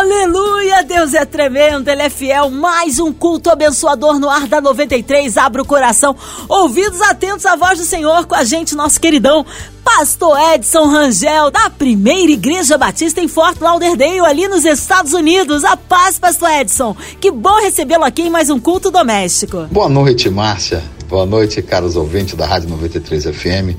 Aleluia, Deus é tremendo, Ele é fiel. Mais um culto abençoador no ar da 93. Abra o coração, ouvidos atentos à voz do Senhor com a gente, nosso queridão Pastor Edson Rangel, da Primeira Igreja Batista em Fort Lauderdale, ali nos Estados Unidos. A paz, Pastor Edson. Que bom recebê-lo aqui em mais um culto doméstico. Boa noite, Márcia. Boa noite, caros ouvintes da Rádio 93 FM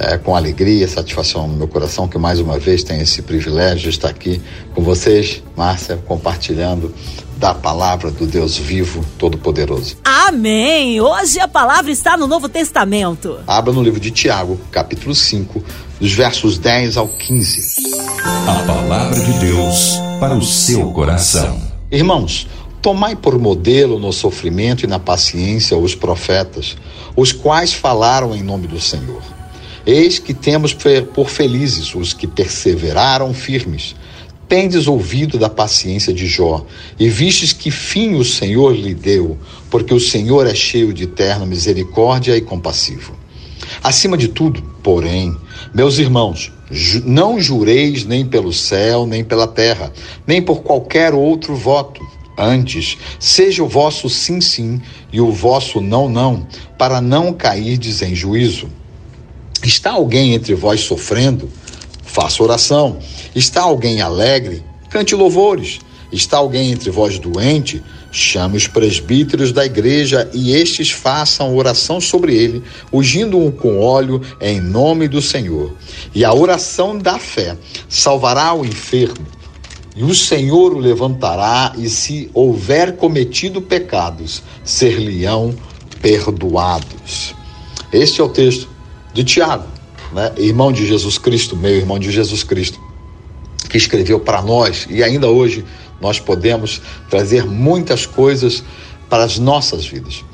é, com alegria e satisfação no meu coração que mais uma vez tenho esse privilégio de estar aqui com vocês, Márcia, compartilhando da palavra do Deus vivo, todo-poderoso. Amém! Hoje a palavra está no Novo Testamento. Abra no livro de Tiago, capítulo 5, dos versos 10 ao 15. A palavra de Deus para o seu coração. Irmãos, Tomai por modelo no sofrimento e na paciência os profetas, os quais falaram em nome do Senhor. Eis que temos por felizes os que perseveraram firmes. Tendes ouvido da paciência de Jó, e vistes que fim o Senhor lhe deu, porque o Senhor é cheio de eterna misericórdia e compassivo. Acima de tudo, porém, meus irmãos, não jureis nem pelo céu, nem pela terra, nem por qualquer outro voto. Antes, seja o vosso sim, sim e o vosso não, não, para não cairdes em juízo. Está alguém entre vós sofrendo? Faça oração. Está alguém alegre? Cante louvores. Está alguém entre vós doente? Chame os presbíteros da igreja e estes façam oração sobre ele, ungindo-o com óleo em nome do Senhor. E a oração da fé salvará o enfermo. E o Senhor o levantará, e se houver cometido pecados, ser-lhe-ão perdoados. Este é o texto de Tiago, né? irmão de Jesus Cristo, meu irmão de Jesus Cristo, que escreveu para nós e ainda hoje nós podemos trazer muitas coisas para as nossas vidas.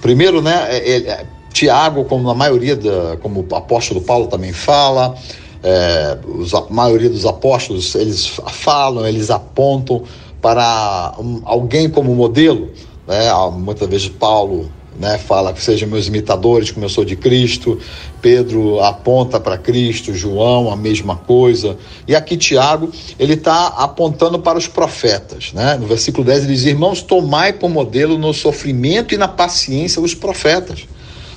Primeiro, né, é, é, Tiago, como a maioria da, como o apóstolo Paulo também fala, é, os, a maioria dos apóstolos eles falam, eles apontam para um, alguém como modelo. Né? Muitas vezes Paulo né, fala que sejam meus imitadores, como eu sou de Cristo. Pedro aponta para Cristo, João a mesma coisa. E aqui Tiago, ele está apontando para os profetas. Né? No versículo 10 ele diz: Irmãos, tomai por modelo no sofrimento e na paciência os profetas.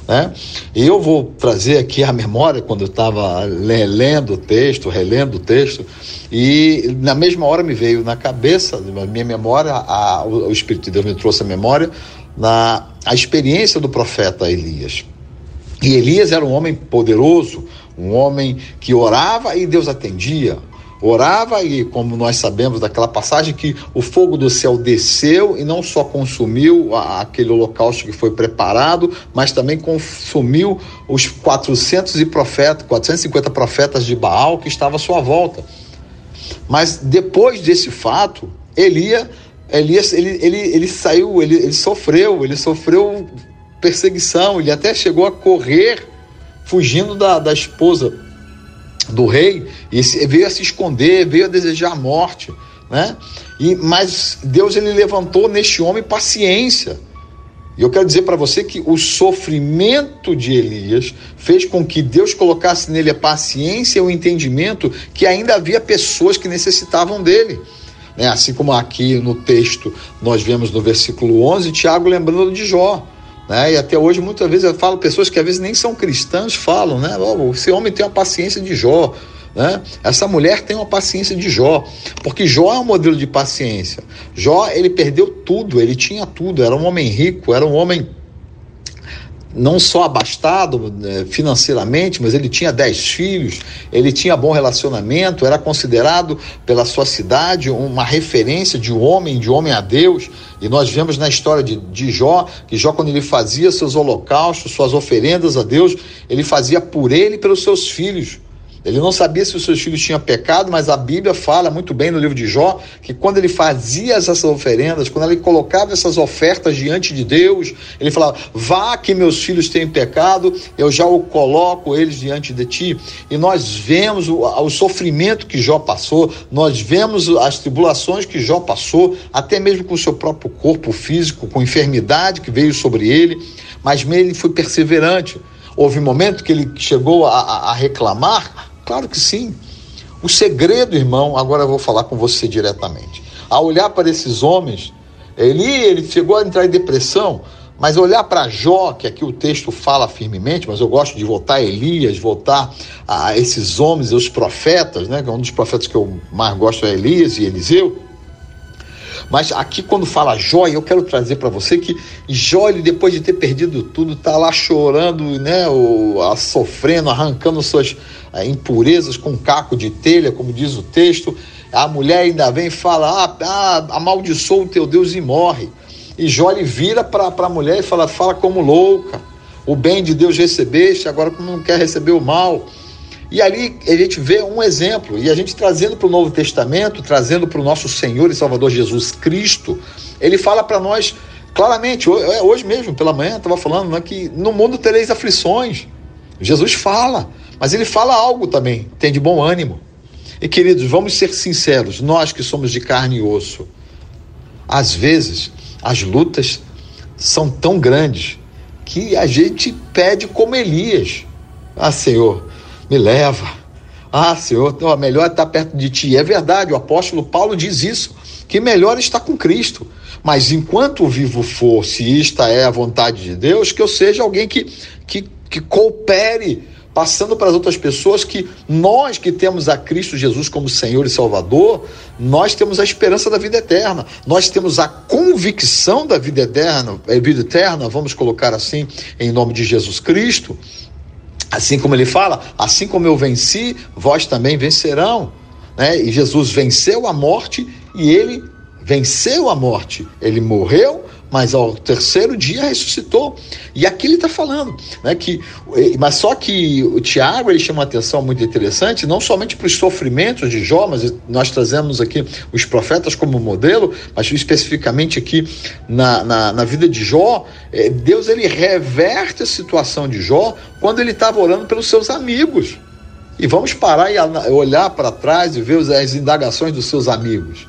Né? E eu vou trazer aqui a memória quando eu estava lendo o texto, relendo o texto, e na mesma hora me veio na cabeça, na minha memória, a, o Espírito de Deus me trouxe a memória na a experiência do profeta Elias. E Elias era um homem poderoso, um homem que orava e Deus atendia. Orava e, como nós sabemos daquela passagem, que o fogo do céu desceu e não só consumiu aquele holocausto que foi preparado, mas também consumiu os 400 e profeta, 450 profetas de Baal que estavam à sua volta. Mas depois desse fato, Elias Elias, ele, ele, ele saiu, ele, ele sofreu, ele sofreu perseguição, ele até chegou a correr fugindo da, da esposa do rei e veio a se esconder, veio a desejar a morte, né? E, mas Deus ele levantou neste homem paciência. E eu quero dizer para você que o sofrimento de Elias fez com que Deus colocasse nele a paciência e o entendimento que ainda havia pessoas que necessitavam dele. Né? Assim como aqui no texto nós vemos no versículo 11, Tiago lembrando de Jó. Né? E até hoje, muitas vezes, eu falo, pessoas que às vezes nem são cristãs falam, né? Oh, esse homem tem a paciência de Jó. Né? Essa mulher tem uma paciência de Jó, porque Jó é um modelo de paciência. Jó, ele perdeu tudo, ele tinha tudo, era um homem rico, era um homem não só abastado né, financeiramente, mas ele tinha dez filhos, ele tinha bom relacionamento, era considerado pela sua cidade uma referência de homem, de homem a Deus. E nós vemos na história de, de Jó, que Jó, quando ele fazia seus holocaustos, suas oferendas a Deus, ele fazia por ele e pelos seus filhos. Ele não sabia se os seus filhos tinham pecado, mas a Bíblia fala muito bem no livro de Jó que quando ele fazia essas oferendas, quando ele colocava essas ofertas diante de Deus, ele falava: Vá que meus filhos têm pecado, eu já o coloco eles diante de ti. E nós vemos o, o sofrimento que Jó passou, nós vemos as tribulações que Jó passou, até mesmo com o seu próprio corpo físico, com enfermidade que veio sobre ele, mas ele foi perseverante. Houve um momento que ele chegou a, a reclamar Claro que sim. O segredo, irmão, agora eu vou falar com você diretamente. Ao olhar para esses homens, ele, ele chegou a entrar em depressão, mas olhar para Jó, que aqui o texto fala firmemente, mas eu gosto de voltar a Elias, voltar a esses homens, os profetas, né? Um dos profetas que eu mais gosto é Elias e Eliseu. Mas aqui, quando fala Jó, eu quero trazer para você que Jó, ele, depois de ter perdido tudo, está lá chorando, né, ou, a, sofrendo, arrancando suas a, impurezas com um caco de telha, como diz o texto. A mulher ainda vem e fala: ah, ah, amaldiçoa o teu Deus e morre. E Jó ele vira para a mulher e fala: fala como louca. O bem de Deus recebeste, agora como não quer receber o mal. E ali a gente vê um exemplo, e a gente trazendo para o Novo Testamento, trazendo para o nosso Senhor e Salvador Jesus Cristo, ele fala para nós claramente, é, hoje mesmo, pela manhã, estava falando né, que no mundo tereis aflições. Jesus fala, mas ele fala algo também, tem de bom ânimo. E queridos, vamos ser sinceros, nós que somos de carne e osso, às vezes as lutas são tão grandes que a gente pede como Elias: Ah, Senhor, me leva. Ah, Senhor, então, melhor estar perto de ti. É verdade, o apóstolo Paulo diz isso, que melhor está com Cristo. Mas enquanto vivo for, se esta é a vontade de Deus, que eu seja alguém que, que, que coopere passando para as outras pessoas que nós que temos a Cristo Jesus como Senhor e Salvador, nós temos a esperança da vida eterna, nós temos a convicção da vida eterna, a vida eterna, vamos colocar assim, em nome de Jesus Cristo. Assim como ele fala, assim como eu venci, vós também vencerão. Né? E Jesus venceu a morte e ele venceu a morte. Ele morreu, mas ao terceiro dia ressuscitou. E aqui ele está falando, né, que, mas só que o Tiago ele chama uma atenção muito interessante, não somente para os sofrimentos de Jó, mas nós trazemos aqui os profetas como modelo, mas especificamente aqui na, na, na vida de Jó, eh, Deus ele reverte a situação de Jó quando ele estava orando pelos seus amigos. E vamos parar e olhar para trás e ver as indagações dos seus amigos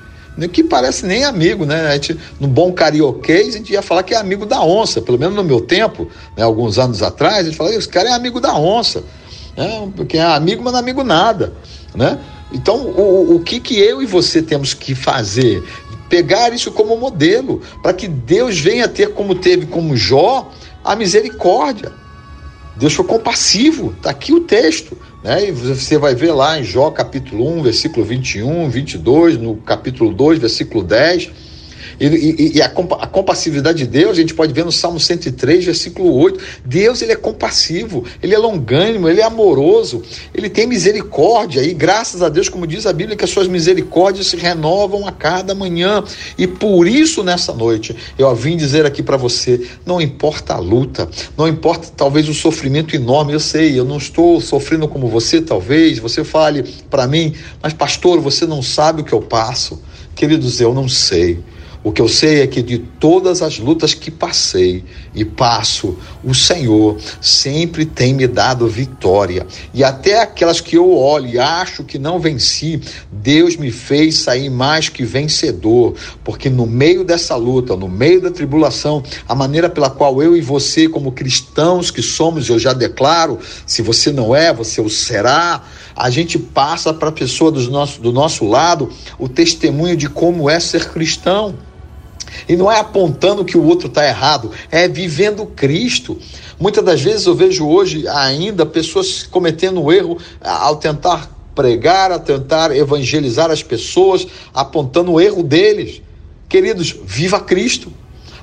que parece nem amigo, né? A gente, no bom carioquês, a gente ia falar que é amigo da onça, pelo menos no meu tempo, né, alguns anos atrás, a gente falava, esse cara é amigo da onça, né? porque é amigo, mas não é amigo nada, né? Então, o, o que, que eu e você temos que fazer? Pegar isso como modelo, para que Deus venha ter, como teve como Jó, a misericórdia. Deus foi compassivo, está aqui o texto. Né? E você vai ver lá em Jó capítulo 1, versículo 21, 22, no capítulo 2, versículo 10 e, e, e a, a, compassividade de Deus, a gente pode ver no Salmo 103, versículo 8. Deus, ele é compassivo, ele é longânimo, ele é amoroso, ele tem misericórdia. E graças a Deus, como diz a Bíblia, que as suas misericórdias se renovam a cada manhã. E por isso, nessa noite, eu vim dizer aqui para você: não importa a luta, não importa talvez o sofrimento enorme. Eu sei, eu não estou sofrendo como você, talvez. Você fale para mim, mas pastor, você não sabe o que eu passo. Queridos, eu não sei. O que eu sei é que de todas as lutas que passei e passo, o Senhor sempre tem me dado vitória. E até aquelas que eu olho e acho que não venci, Deus me fez sair mais que vencedor. Porque no meio dessa luta, no meio da tribulação, a maneira pela qual eu e você, como cristãos que somos, eu já declaro, se você não é, você o será a gente passa para a pessoa do nosso, do nosso lado o testemunho de como é ser cristão. E não é apontando que o outro está errado, é vivendo Cristo. Muitas das vezes eu vejo hoje ainda pessoas cometendo um erro ao tentar pregar, a tentar evangelizar as pessoas, apontando o erro deles. Queridos, viva Cristo.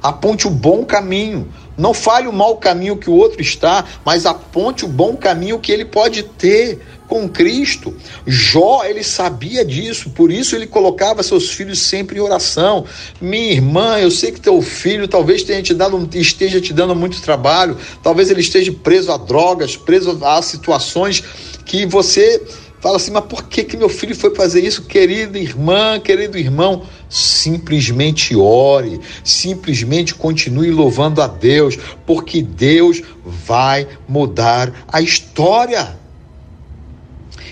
Aponte o bom caminho. Não fale o mau caminho que o outro está, mas aponte o bom caminho que ele pode ter com Cristo. Jó, ele sabia disso, por isso ele colocava seus filhos sempre em oração. Minha irmã, eu sei que teu filho talvez tenha te dado, esteja te dando muito trabalho, talvez ele esteja preso a drogas, preso a situações que você fala assim, mas por que, que meu filho foi fazer isso? Querida irmã, querido irmão, simplesmente ore, simplesmente continue louvando a Deus, porque Deus vai mudar a história.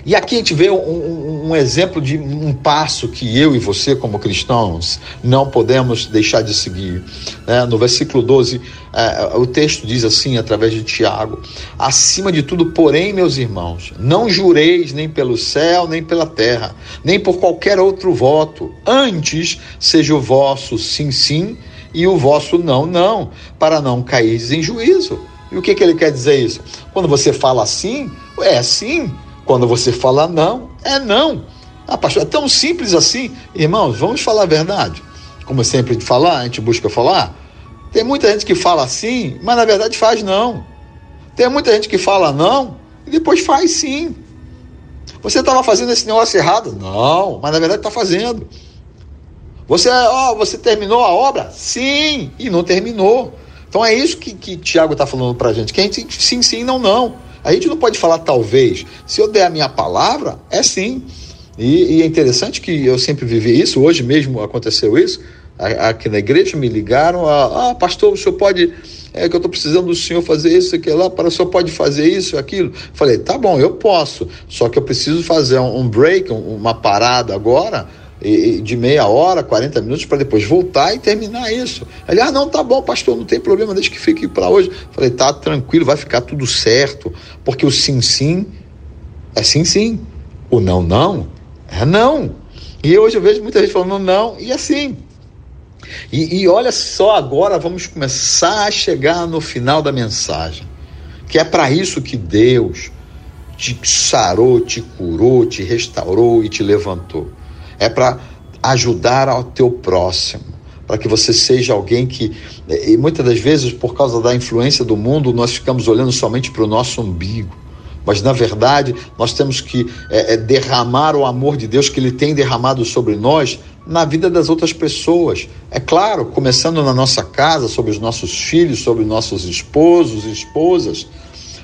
E aqui a gente vê um, um, um, exemplo de um passo que eu e você, como cristãos, não podemos deixar de seguir. Né? No versículo 12, é, o texto diz assim, através de Tiago: Acima de tudo, porém, meus irmãos, não jureis nem pelo céu, nem pela terra, nem por qualquer outro voto. Antes, seja o vosso sim, sim e o vosso não, não, para não cair em juízo. E o que, que ele quer dizer isso? Quando você fala assim, é sim quando você fala não, é não. Ah, pastor, é tão simples assim. Irmãos, vamos falar a verdade. Como sempre falar, a gente busca falar. Tem muita gente que fala sim, mas na verdade faz não. Tem muita gente que fala não e depois faz sim. Você estava fazendo esse negócio errado? Não, mas na verdade está fazendo. Você, ó, você terminou a obra? Sim, e não terminou. Então é isso que, que Tiago está falando para a gente. Que a gente sim, sim, não, não. A gente não pode falar talvez. Se eu der a minha palavra, é sim. E, e é interessante que eu sempre vivi isso, hoje mesmo aconteceu isso. Aqui na igreja me ligaram, a, ah, pastor, o senhor pode, é que eu estou precisando do senhor fazer isso, aquilo lá, para o senhor pode fazer isso, aquilo. Falei, tá bom, eu posso, só que eu preciso fazer um break, uma parada agora, de meia hora, 40 minutos, para depois voltar e terminar isso. Ele, ah, não, tá bom, pastor, não tem problema, deixa que fique para hoje. Falei, tá tranquilo, vai ficar tudo certo, porque o sim, sim é sim, sim. O não, não é não. E hoje eu vejo muita gente falando não, e assim. E, e olha só, agora vamos começar a chegar no final da mensagem, que é para isso que Deus te sarou, te curou, te restaurou e te levantou é para ajudar ao teu próximo, para que você seja alguém que, e muitas das vezes, por causa da influência do mundo, nós ficamos olhando somente para o nosso umbigo. Mas na verdade, nós temos que é, é, derramar o amor de Deus que Ele tem derramado sobre nós na vida das outras pessoas. É claro, começando na nossa casa, sobre os nossos filhos, sobre nossos esposos e esposas,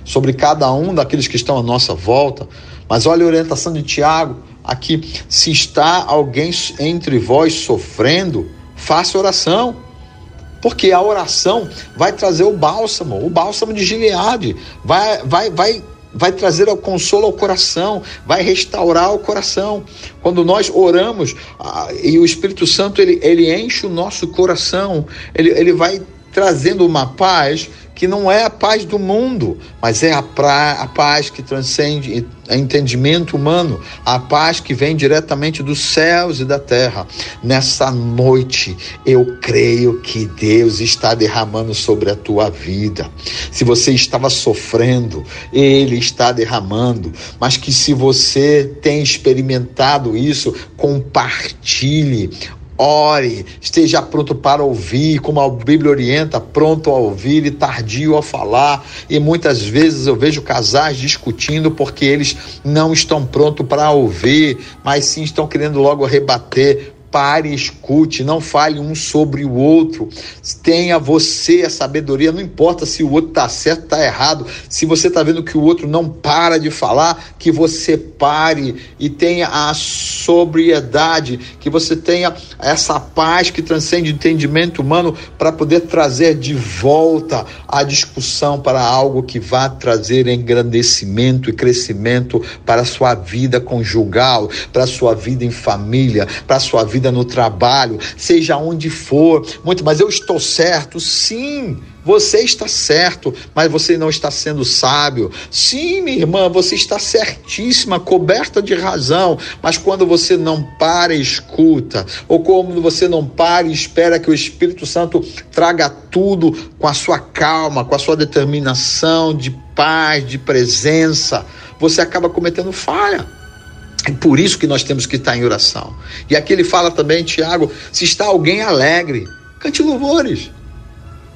sobre cada um daqueles que estão à nossa volta. Mas olha a orientação de Tiago aqui: se está alguém entre vós sofrendo, faça oração. Porque a oração vai trazer o bálsamo, o bálsamo de Gileade, vai, vai, vai, vai trazer o consolo ao coração, vai restaurar o coração. Quando nós oramos e o Espírito Santo ele, ele enche o nosso coração, ele, ele vai trazendo uma paz que não é a paz do mundo, mas é a, pra, a paz que transcende entendimento humano, a paz que vem diretamente dos céus e da terra. Nessa noite, eu creio que Deus está derramando sobre a tua vida. Se você estava sofrendo, Ele está derramando, mas que se você tem experimentado isso, compartilhe ore, esteja pronto para ouvir, como a Bíblia orienta, pronto a ouvir e tardio a falar. E muitas vezes eu vejo casais discutindo porque eles não estão prontos para ouvir, mas sim estão querendo logo rebater pare escute, não fale um sobre o outro. Tenha você a sabedoria, não importa se o outro está certo, está errado. Se você está vendo que o outro não para de falar, que você pare e tenha a sobriedade, que você tenha essa paz que transcende o entendimento humano para poder trazer de volta a discussão para algo que vá trazer engrandecimento e crescimento para a sua vida conjugal, para a sua vida em família, para a sua vida vida no trabalho, seja onde for. Muito, mas eu estou certo? Sim. Você está certo, mas você não está sendo sábio. Sim, minha irmã, você está certíssima, coberta de razão, mas quando você não para e escuta, ou quando você não para e espera que o Espírito Santo traga tudo com a sua calma, com a sua determinação de paz, de presença, você acaba cometendo falha. É por isso que nós temos que estar em oração. E aqui ele fala também, Tiago, se está alguém alegre, cante louvores.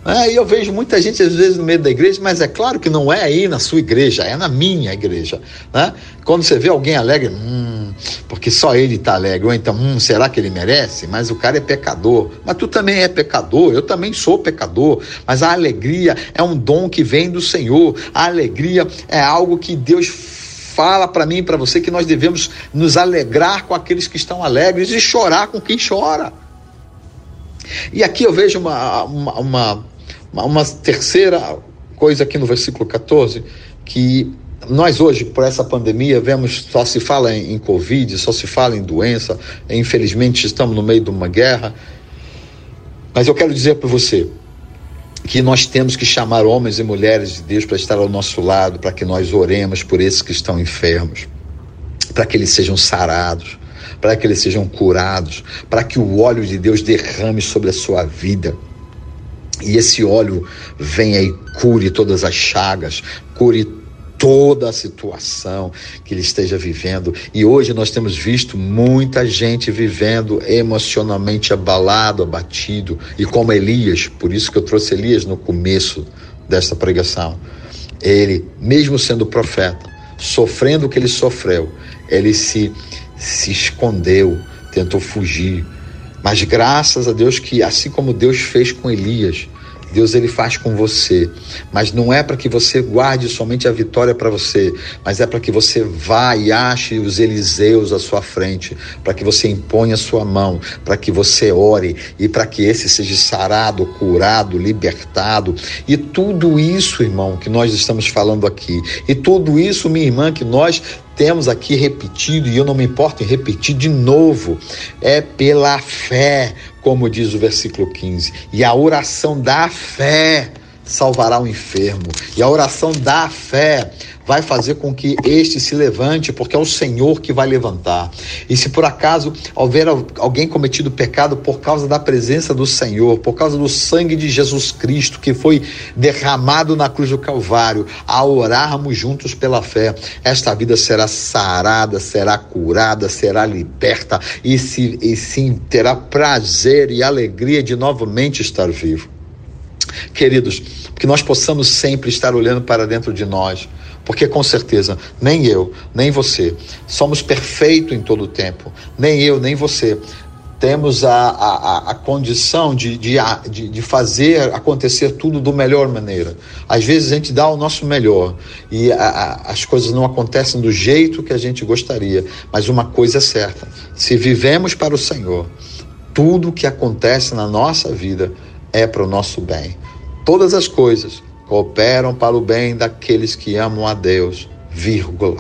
É, e eu vejo muita gente às vezes no meio da igreja, mas é claro que não é aí na sua igreja, é na minha igreja. Né? Quando você vê alguém alegre, hum, porque só ele está alegre, ou então, hum, será que ele merece? Mas o cara é pecador. Mas tu também é pecador, eu também sou pecador. Mas a alegria é um dom que vem do Senhor. A alegria é algo que Deus fala para mim e para você que nós devemos nos alegrar com aqueles que estão alegres e chorar com quem chora. E aqui eu vejo uma, uma, uma, uma terceira coisa aqui no versículo 14, que nós hoje, por essa pandemia, vemos, só se fala em, em Covid, só se fala em doença, infelizmente estamos no meio de uma guerra. Mas eu quero dizer para você que nós temos que chamar homens e mulheres de Deus para estar ao nosso lado, para que nós oremos por esses que estão enfermos, para que eles sejam sarados, para que eles sejam curados, para que o óleo de Deus derrame sobre a sua vida. E esse óleo venha e cure todas as chagas, cure toda a situação que ele esteja vivendo. E hoje nós temos visto muita gente vivendo emocionalmente abalado, abatido, e como Elias, por isso que eu trouxe Elias no começo desta pregação. Ele, mesmo sendo profeta, sofrendo o que ele sofreu, ele se se escondeu, tentou fugir. Mas graças a Deus que assim como Deus fez com Elias, Deus ele faz com você, mas não é para que você guarde somente a vitória para você, mas é para que você vá e ache os Eliseus à sua frente, para que você imponha a sua mão, para que você ore e para que esse seja sarado, curado, libertado. E tudo isso, irmão, que nós estamos falando aqui, e tudo isso, minha irmã, que nós temos aqui repetido, e eu não me importo em repetir de novo, é pela fé, como diz o versículo 15. E a oração da fé salvará o enfermo. E a oração da fé vai fazer com que este se levante, porque é o Senhor que vai levantar. E se por acaso houver alguém cometido pecado por causa da presença do Senhor, por causa do sangue de Jesus Cristo que foi derramado na cruz do Calvário, a orarmos juntos pela fé, esta vida será sarada, será curada, será liberta e, se, e sim terá prazer e alegria de novamente estar vivo. Queridos, que nós possamos sempre estar olhando para dentro de nós porque com certeza nem eu, nem você somos perfeitos em todo o tempo. Nem eu, nem você temos a, a, a condição de, de, de, fazer acontecer tudo da melhor maneira. Às vezes a gente dá o nosso melhor e a, a, as coisas não acontecem do jeito que a gente gostaria. Mas uma coisa é certa: se vivemos para o Senhor, tudo que acontece na nossa vida é para o nosso bem. Todas as coisas cooperam para o bem daqueles que amam a Deus, vírgula,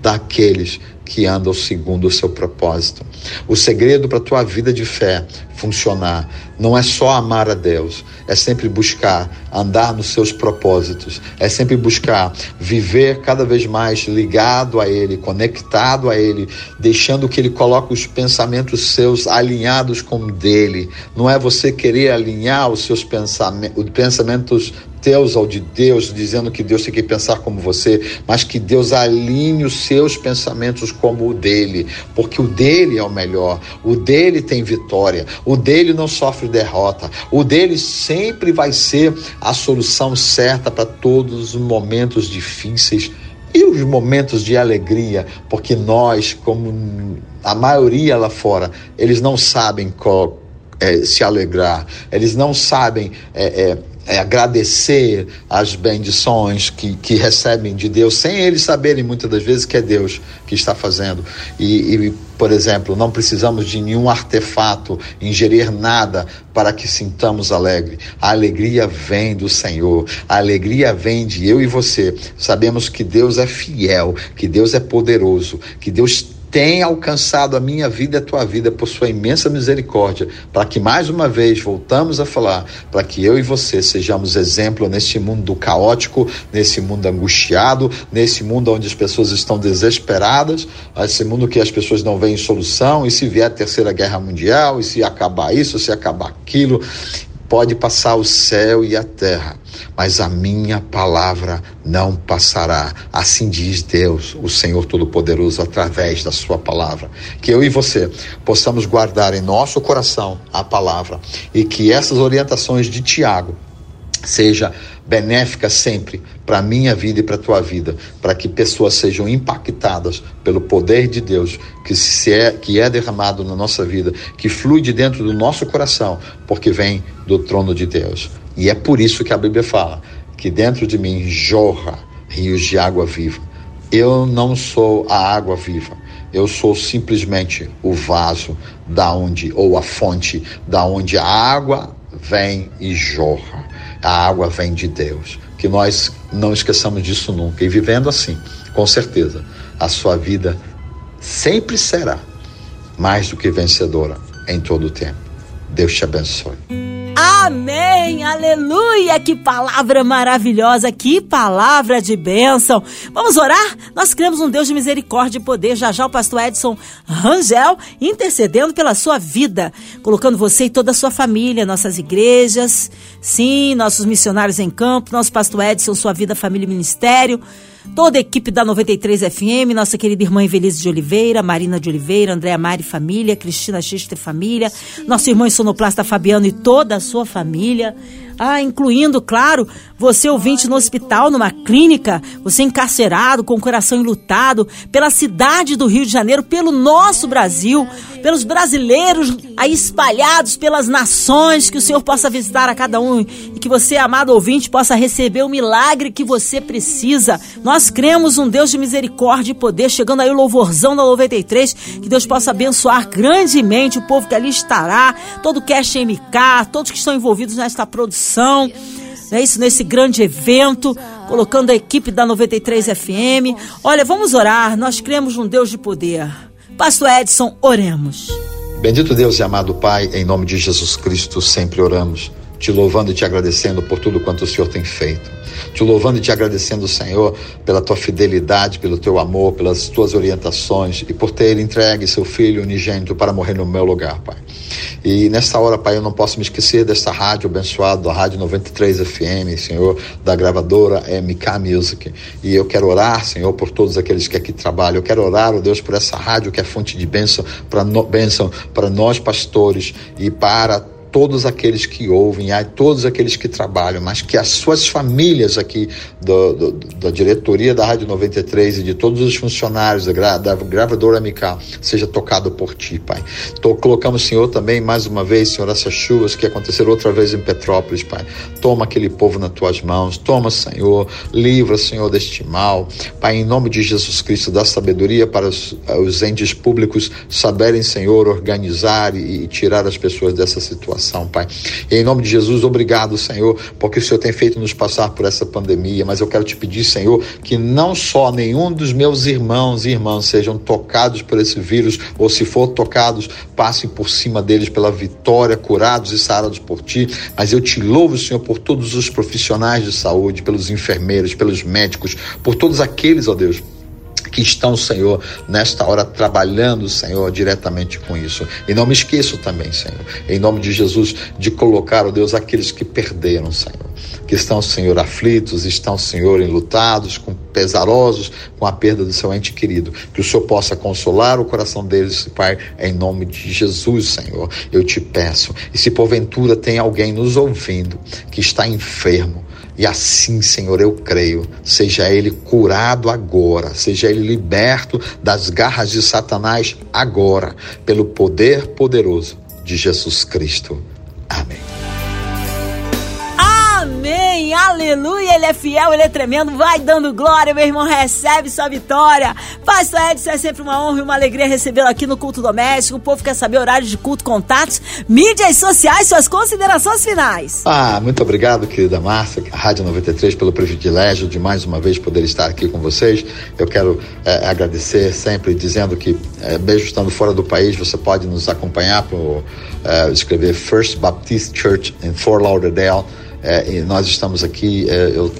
daqueles que andam segundo o seu propósito. O segredo para a tua vida de fé funcionar não é só amar a Deus, é sempre buscar andar nos seus propósitos, é sempre buscar viver cada vez mais ligado a Ele, conectado a Ele, deixando que Ele coloque os pensamentos seus alinhados com o dele. Não é você querer alinhar os seus pensamentos, os pensamentos teus ao de Deus, dizendo que Deus tem que pensar como você, mas que Deus alinhe os seus pensamentos como o dele, porque o dele é o melhor, o dele tem vitória, o dele não sofre derrota, o dele sempre vai ser a solução certa para todos os momentos difíceis e os momentos de alegria, porque nós, como a maioria lá fora, eles não sabem qual, é, se alegrar, eles não sabem é, é, é, agradecer as bendições que, que recebem de Deus, sem eles saberem muitas das vezes que é Deus que está fazendo. E, e, por exemplo, não precisamos de nenhum artefato, ingerir nada para que sintamos alegre. A alegria vem do Senhor, a alegria vem de eu e você. Sabemos que Deus é fiel, que Deus é poderoso, que Deus tem alcançado a minha vida e a tua vida por sua imensa misericórdia, para que mais uma vez voltamos a falar, para que eu e você sejamos exemplo neste mundo caótico, nesse mundo angustiado, nesse mundo onde as pessoas estão desesperadas, esse mundo que as pessoas não veem solução, e se vier a terceira guerra mundial, e se acabar isso, se acabar aquilo, pode passar o céu e a terra, mas a minha palavra não passará. Assim diz Deus, o Senhor Todo-Poderoso, através da Sua palavra. Que eu e você possamos guardar em nosso coração a palavra e que essas orientações de Tiago seja benéfica sempre para a minha vida e para a tua vida, para que pessoas sejam impactadas pelo poder de Deus que, se é, que é derramado na nossa vida, que flui de dentro do nosso coração, porque vem do trono de Deus. E é por isso que a Bíblia fala que dentro de mim jorra rios de água viva. Eu não sou a água viva. Eu sou simplesmente o vaso da onde ou a fonte da onde a água vem e jorra. A água vem de Deus. Que nós não esqueçamos disso nunca. E vivendo assim, com certeza, a sua vida sempre será mais do que vencedora em todo o tempo. Deus te abençoe. Amém, aleluia, que palavra maravilhosa, que palavra de bênção. Vamos orar? Nós cremos um Deus de misericórdia e poder. Já já o pastor Edson Rangel intercedendo pela sua vida, colocando você e toda a sua família, nossas igrejas, sim, nossos missionários em campo, nosso pastor Edson, sua vida, família e ministério toda a equipe da 93 FM, nossa querida irmã Evelise de Oliveira, Marina de Oliveira, Andréa Mari Família, Cristina Xista Família, nosso irmão sonoplasta Fabiano e toda a sua família. Ah, incluindo, claro, você ouvinte no hospital, numa clínica, você encarcerado, com o coração enlutado, pela cidade do Rio de Janeiro, pelo nosso Brasil, pelos brasileiros aí espalhados pelas nações, que o Senhor possa visitar a cada um e que você, amado ouvinte, possa receber o milagre que você precisa. Nós cremos um Deus de misericórdia e poder, chegando aí o louvorzão da 93, que Deus possa abençoar grandemente o povo que ali estará, todo o Cash MK, todos que estão envolvidos nesta produção é né, isso nesse grande evento, colocando a equipe da 93 FM. Olha, vamos orar, nós cremos num Deus de poder. Pastor Edson, oremos. Bendito Deus e amado Pai, em nome de Jesus Cristo, sempre oramos, te louvando e te agradecendo por tudo quanto o Senhor tem feito. Te louvando e te agradecendo, Senhor, pela tua fidelidade, pelo teu amor, pelas tuas orientações e por ter entregue seu filho unigênito para morrer no meu lugar, Pai. E nesta hora, Pai, eu não posso me esquecer desta rádio abençoada, da Rádio 93 FM, Senhor, da gravadora MK Music. E eu quero orar, Senhor, por todos aqueles que aqui trabalham. Eu quero orar, oh Deus, por essa rádio que é fonte de bênção para no, bênção para nós pastores e para todos aqueles que ouvem, a todos aqueles que trabalham, mas que as suas famílias aqui do, do, da diretoria da Rádio 93 e de todos os funcionários da, da gravadora MK seja tocado por ti, Pai. Tô, colocamos, Senhor, também mais uma vez, Senhor, essas chuvas que aconteceram outra vez em Petrópolis, Pai. Toma aquele povo nas tuas mãos, toma, Senhor, livra, Senhor, deste mal. Pai, em nome de Jesus Cristo, dá sabedoria para os, os entes públicos saberem, Senhor, organizar e, e tirar as pessoas dessa situação situação, Pai. E em nome de Jesus, obrigado, Senhor, porque o Senhor tem feito nos passar por essa pandemia, mas eu quero te pedir, Senhor, que não só nenhum dos meus irmãos e irmãs sejam tocados por esse vírus, ou se for tocados, passem por cima deles pela vitória, curados e sarados por ti, mas eu te louvo, Senhor, por todos os profissionais de saúde, pelos enfermeiros, pelos médicos, por todos aqueles, ó Deus, que estão, Senhor, nesta hora trabalhando, Senhor, diretamente com isso. E não me esqueço também, Senhor, em nome de Jesus, de colocar, ó Deus, aqueles que perderam, Senhor, que estão, Senhor, aflitos, estão, Senhor, enlutados, com pesarosos com a perda do seu ente querido. Que o Senhor possa consolar o coração deles, Pai, em nome de Jesus, Senhor. Eu te peço. E se porventura tem alguém nos ouvindo que está enfermo, e assim, Senhor, eu creio, seja ele curado agora, seja ele liberto das garras de Satanás agora, pelo poder poderoso de Jesus Cristo. Amém. Amém, aleluia, ele é fiel, ele é tremendo, vai dando glória, meu irmão, recebe sua vitória. Pastor Edson, é sempre uma honra e uma alegria recebê-lo aqui no culto doméstico. O povo quer saber horário de culto, contatos, mídias sociais, suas considerações finais. Ah, muito obrigado, querida Márcia, Rádio 93, pelo privilégio de mais uma vez poder estar aqui com vocês. Eu quero é, agradecer sempre dizendo que, é, mesmo estando fora do país, você pode nos acompanhar por é, escrever First Baptist Church in Fort Lauderdale é, nós estamos aqui, é, eu,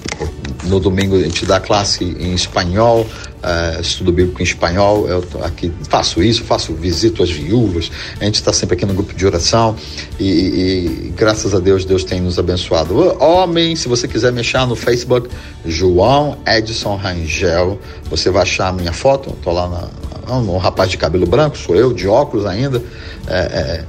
no domingo a gente dá classe em espanhol, é, estudo bíblico em espanhol, eu aqui faço isso, faço visito às viúvas, a gente está sempre aqui no grupo de oração e, e, graças a Deus, Deus tem nos abençoado. Homem, se você quiser me achar no Facebook, João Edson Rangel, você vai achar a minha foto, estou lá na, um rapaz de cabelo branco, sou eu, de óculos ainda, é, é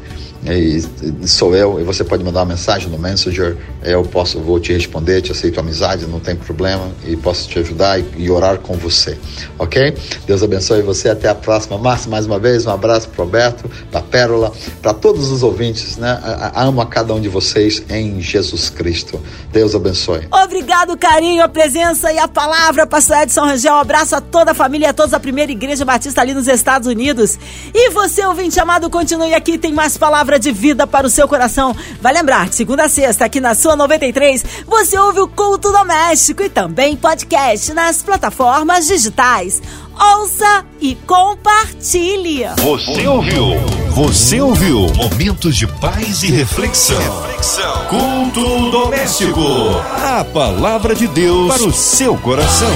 e, sou eu, e você pode mandar uma mensagem no Messenger, eu posso, vou te responder, te aceito amizade, não tem problema, e posso te ajudar e, e orar com você, ok? Deus abençoe você, até a próxima. Márcio, mais uma vez, um abraço para Roberto, da Pérola, para todos os ouvintes, né? Amo a cada um de vocês em Jesus Cristo. Deus abençoe. Obrigado, carinho, a presença e a palavra, pastor Edson Rangel. Um abraço a toda a família, a todos da primeira igreja batista ali nos Estados Unidos. E você, ouvinte amado, continue aqui, tem mais palavras palavra de vida para o seu coração. Vai lembrar que segunda a sexta, aqui na sua 93, você ouve o culto doméstico e também podcast nas plataformas digitais. Ouça e compartilhe. Você ouviu? Você ouviu? Momentos de paz e reflexão. reflexão. Culto doméstico. A palavra de Deus para o seu coração.